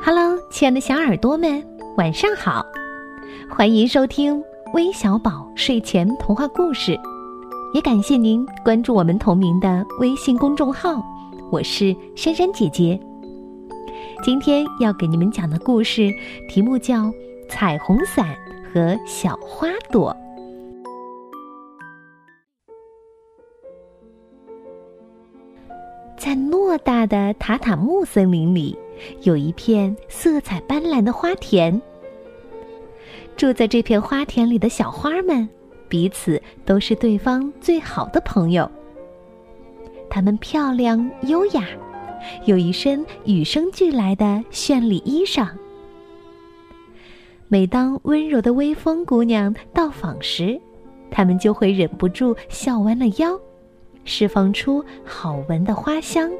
Hello，亲爱的小耳朵们，晚上好！欢迎收听微小宝睡前童话故事，也感谢您关注我们同名的微信公众号。我是珊珊姐姐。今天要给你们讲的故事题目叫《彩虹伞和小花朵》。在偌大的塔塔木森林里，有一片色彩斑斓的花田。住在这片花田里的小花们，彼此都是对方最好的朋友。它们漂亮优雅，有一身与生俱来的绚丽衣裳。每当温柔的微风姑娘到访时，它们就会忍不住笑弯了腰。释放出好闻的花香。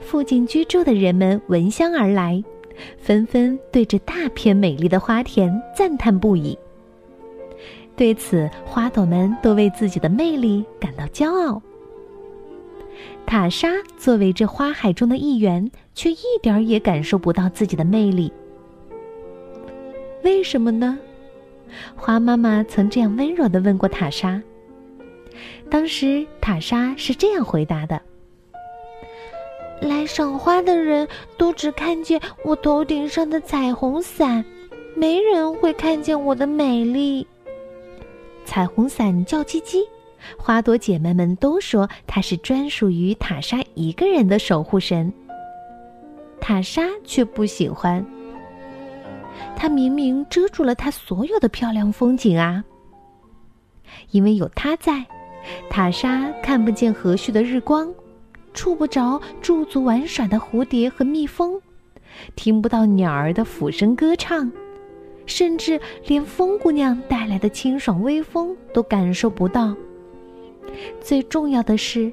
附近居住的人们闻香而来，纷纷对这大片美丽的花田赞叹不已。对此，花朵们都为自己的魅力感到骄傲。塔莎作为这花海中的一员，却一点儿也感受不到自己的魅力。为什么呢？花妈妈曾这样温柔地问过塔莎。当时塔莎是这样回答的：“来赏花的人都只看见我头顶上的彩虹伞，没人会看见我的美丽。”彩虹伞叫叽叽，花朵姐妹们都说它是专属于塔莎一个人的守护神。塔莎却不喜欢，它明明遮住了它所有的漂亮风景啊！因为有它在。塔莎看不见和煦的日光，触不着驻足玩耍的蝴蝶和蜜蜂，听不到鸟儿的俯身歌唱，甚至连风姑娘带来的清爽微风都感受不到。最重要的是，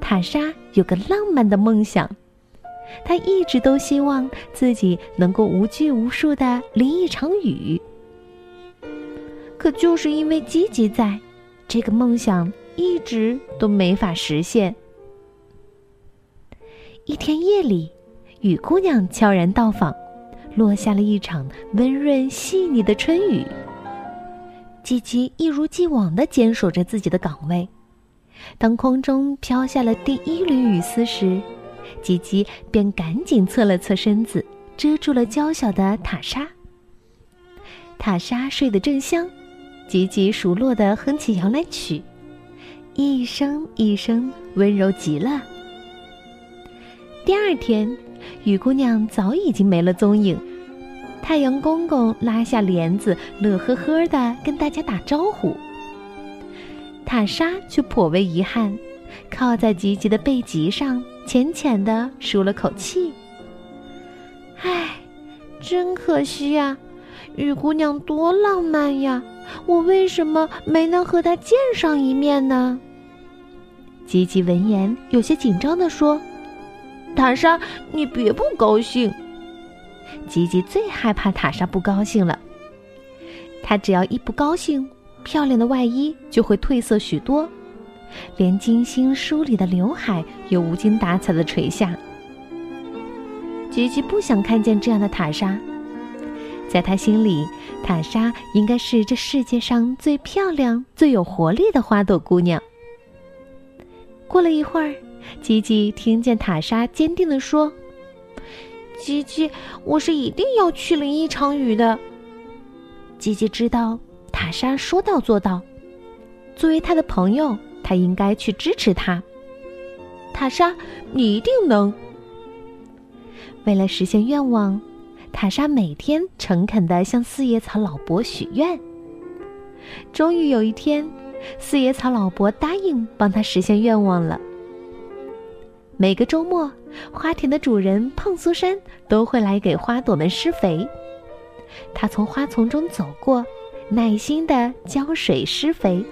塔莎有个浪漫的梦想，她一直都希望自己能够无拘无束的淋一场雨。可就是因为积极在，这个梦想。一直都没法实现。一天夜里，雨姑娘悄然到访，落下了一场温润细腻的春雨。吉吉一如既往的坚守着自己的岗位。当空中飘下了第一缕雨丝时，吉吉便赶紧侧了侧身子，遮住了娇小的塔莎。塔莎睡得正香，吉吉熟络的哼起摇篮曲。一声一声，温柔极了。第二天，雨姑娘早已经没了踪影。太阳公公拉下帘子，乐呵呵的跟大家打招呼。塔莎却颇为遗憾，靠在吉吉的背脊上，浅浅的舒了口气。唉，真可惜呀，雨姑娘多浪漫呀！我为什么没能和她见上一面呢？吉吉闻言，有些紧张地说：“塔莎，你别不高兴。”吉吉最害怕塔莎不高兴了。他只要一不高兴，漂亮的外衣就会褪色许多，连精心梳理的刘海也无精打采的垂下。吉吉不想看见这样的塔莎，在他心里，塔莎应该是这世界上最漂亮、最有活力的花朵姑娘。过了一会儿，吉吉听见塔莎坚定地说：“吉吉，我是一定要去淋一场雨的。”吉吉知道塔莎说到做到，作为他的朋友，他应该去支持他。塔莎，你一定能！为了实现愿望，塔莎每天诚恳地向四叶草老伯许愿。终于有一天。四叶草老伯答应帮他实现愿望了。每个周末，花田的主人胖苏珊都会来给花朵们施肥。他从花丛中走过，耐心地浇水施肥，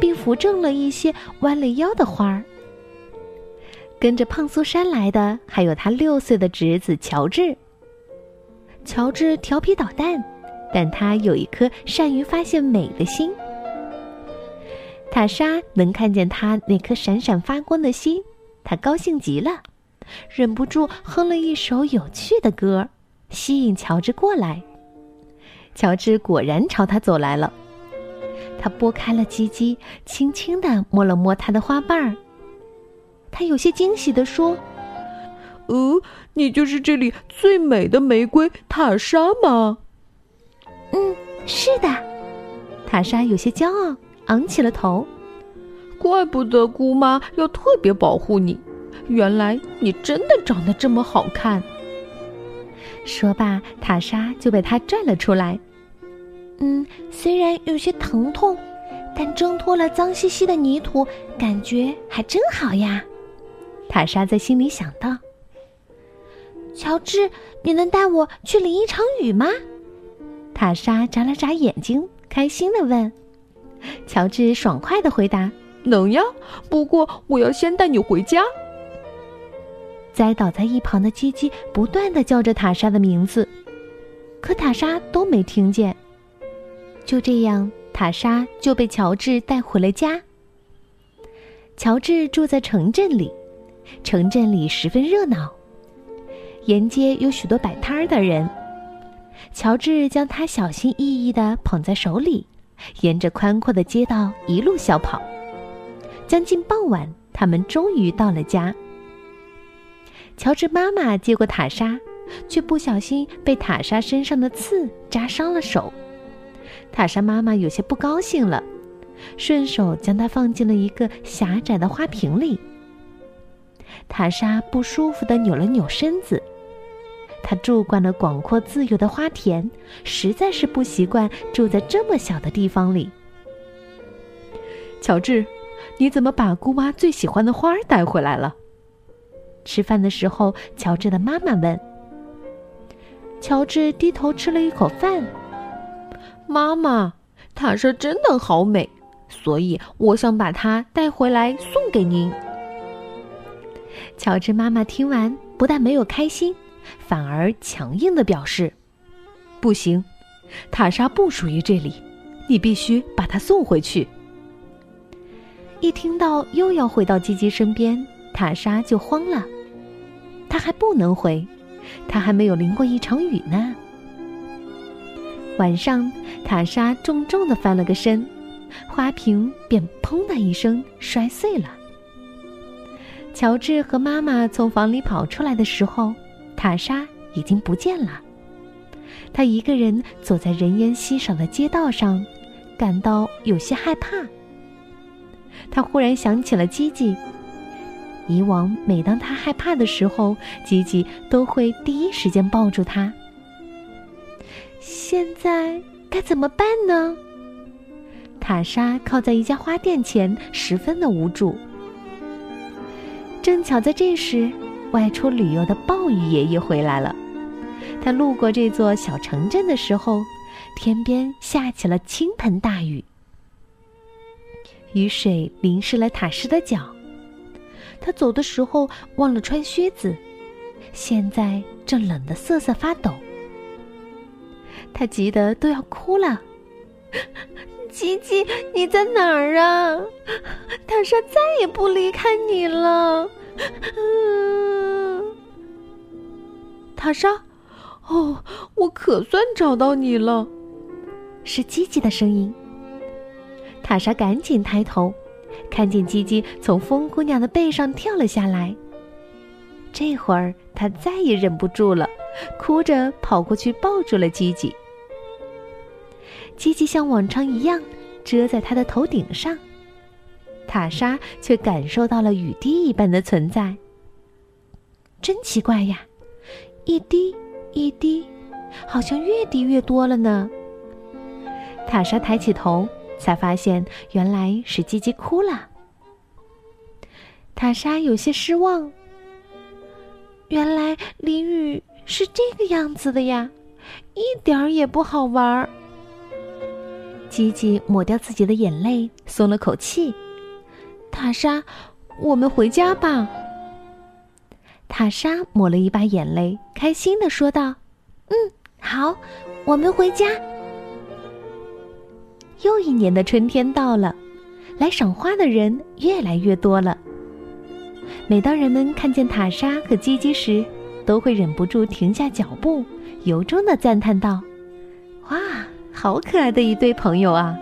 并扶正了一些弯了腰的花儿。跟着胖苏珊来的还有他六岁的侄子乔治。乔治调皮捣蛋，但他有一颗善于发现美的心。塔莎能看见他那颗闪闪发光的心，她高兴极了。忍不住哼了一首有趣的歌，吸引乔治过来。乔治果然朝他走来了，他拨开了鸡鸡，轻轻地摸了摸它的花瓣儿。他有些惊喜地说：“哦，你就是这里最美的玫瑰塔莎吗？”“嗯，是的。”塔莎有些骄傲，昂起了头。“怪不得姑妈要特别保护你，原来你真的长得这么好看。”说罢，塔莎就被他拽了出来。嗯，虽然有些疼痛，但挣脱了脏兮兮的泥土，感觉还真好呀。塔莎在心里想到：“乔治，你能带我去淋一场雨吗？”塔莎眨了眨眼睛，开心的问。乔治爽快的回答：“能呀，不过我要先带你回家。”栽倒在一旁的鸡鸡不断的叫着塔莎的名字，可塔莎都没听见。就这样，塔莎就被乔治带回了家。乔治住在城镇里。城镇里十分热闹，沿街有许多摆摊儿的人。乔治将他小心翼翼地捧在手里，沿着宽阔的街道一路小跑。将近傍晚，他们终于到了家。乔治妈妈接过塔莎，却不小心被塔莎身上的刺扎伤了手。塔莎妈妈有些不高兴了，顺手将它放进了一个狭窄的花瓶里。塔莎不舒服的扭了扭身子，她住惯了广阔自由的花田，实在是不习惯住在这么小的地方里。乔治，你怎么把姑妈最喜欢的花儿带回来了？吃饭的时候，乔治的妈妈问。乔治低头吃了一口饭。妈妈，塔莎真的好美，所以我想把它带回来送给您。乔治妈妈听完，不但没有开心，反而强硬的表示：“不行，塔莎不属于这里，你必须把她送回去。”一听到又要回到吉吉身边，塔莎就慌了。她还不能回，她还没有淋过一场雨呢。晚上，塔莎重重的翻了个身，花瓶便“砰”的一声摔碎了。乔治和妈妈从房里跑出来的时候，塔莎已经不见了。他一个人走在人烟稀少的街道上，感到有些害怕。他忽然想起了吉吉。以往每当他害怕的时候，吉吉都会第一时间抱住他。现在该怎么办呢？塔莎靠在一家花店前，十分的无助。正巧在这时，外出旅游的暴雨爷爷回来了。他路过这座小城镇的时候，天边下起了倾盆大雨，雨水淋湿了塔什的脚。他走的时候忘了穿靴子，现在正冷得瑟瑟发抖。他急得都要哭了。吉吉，你在哪儿啊？塔莎再也不离开你了。塔莎，哦，我可算找到你了。是吉吉的声音。塔莎赶紧抬头，看见吉吉从风姑娘的背上跳了下来。这会儿，她再也忍不住了，哭着跑过去抱住了吉吉。吉吉像往常一样遮在她的头顶上，塔莎却感受到了雨滴一般的存在。真奇怪呀，一滴一滴，好像越滴越多了呢。塔莎抬起头，才发现原来是吉吉哭了。塔莎有些失望。原来淋雨是这个样子的呀，一点儿也不好玩儿。吉吉抹掉自己的眼泪，松了口气。塔莎，我们回家吧。塔莎抹了一把眼泪，开心的说道：“嗯，好，我们回家。”又一年的春天到了，来赏花的人越来越多了。每当人们看见塔莎和基基时，都会忍不住停下脚步，由衷的赞叹道：“哇，好可爱的一对朋友啊！”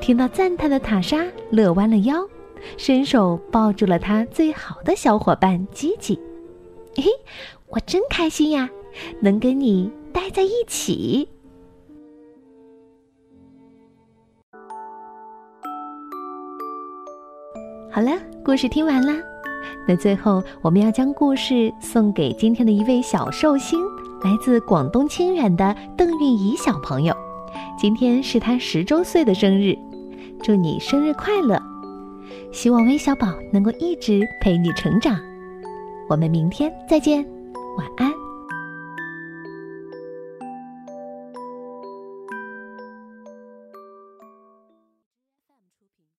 听到赞叹的塔莎乐弯了腰，伸手抱住了他最好的小伙伴吉吉。嘿，我真开心呀，能跟你待在一起。好了，故事听完啦。那最后，我们要将故事送给今天的一位小寿星，来自广东清远的邓韵仪小朋友。今天是他十周岁的生日，祝你生日快乐！希望微小宝能够一直陪你成长。我们明天再见，晚安。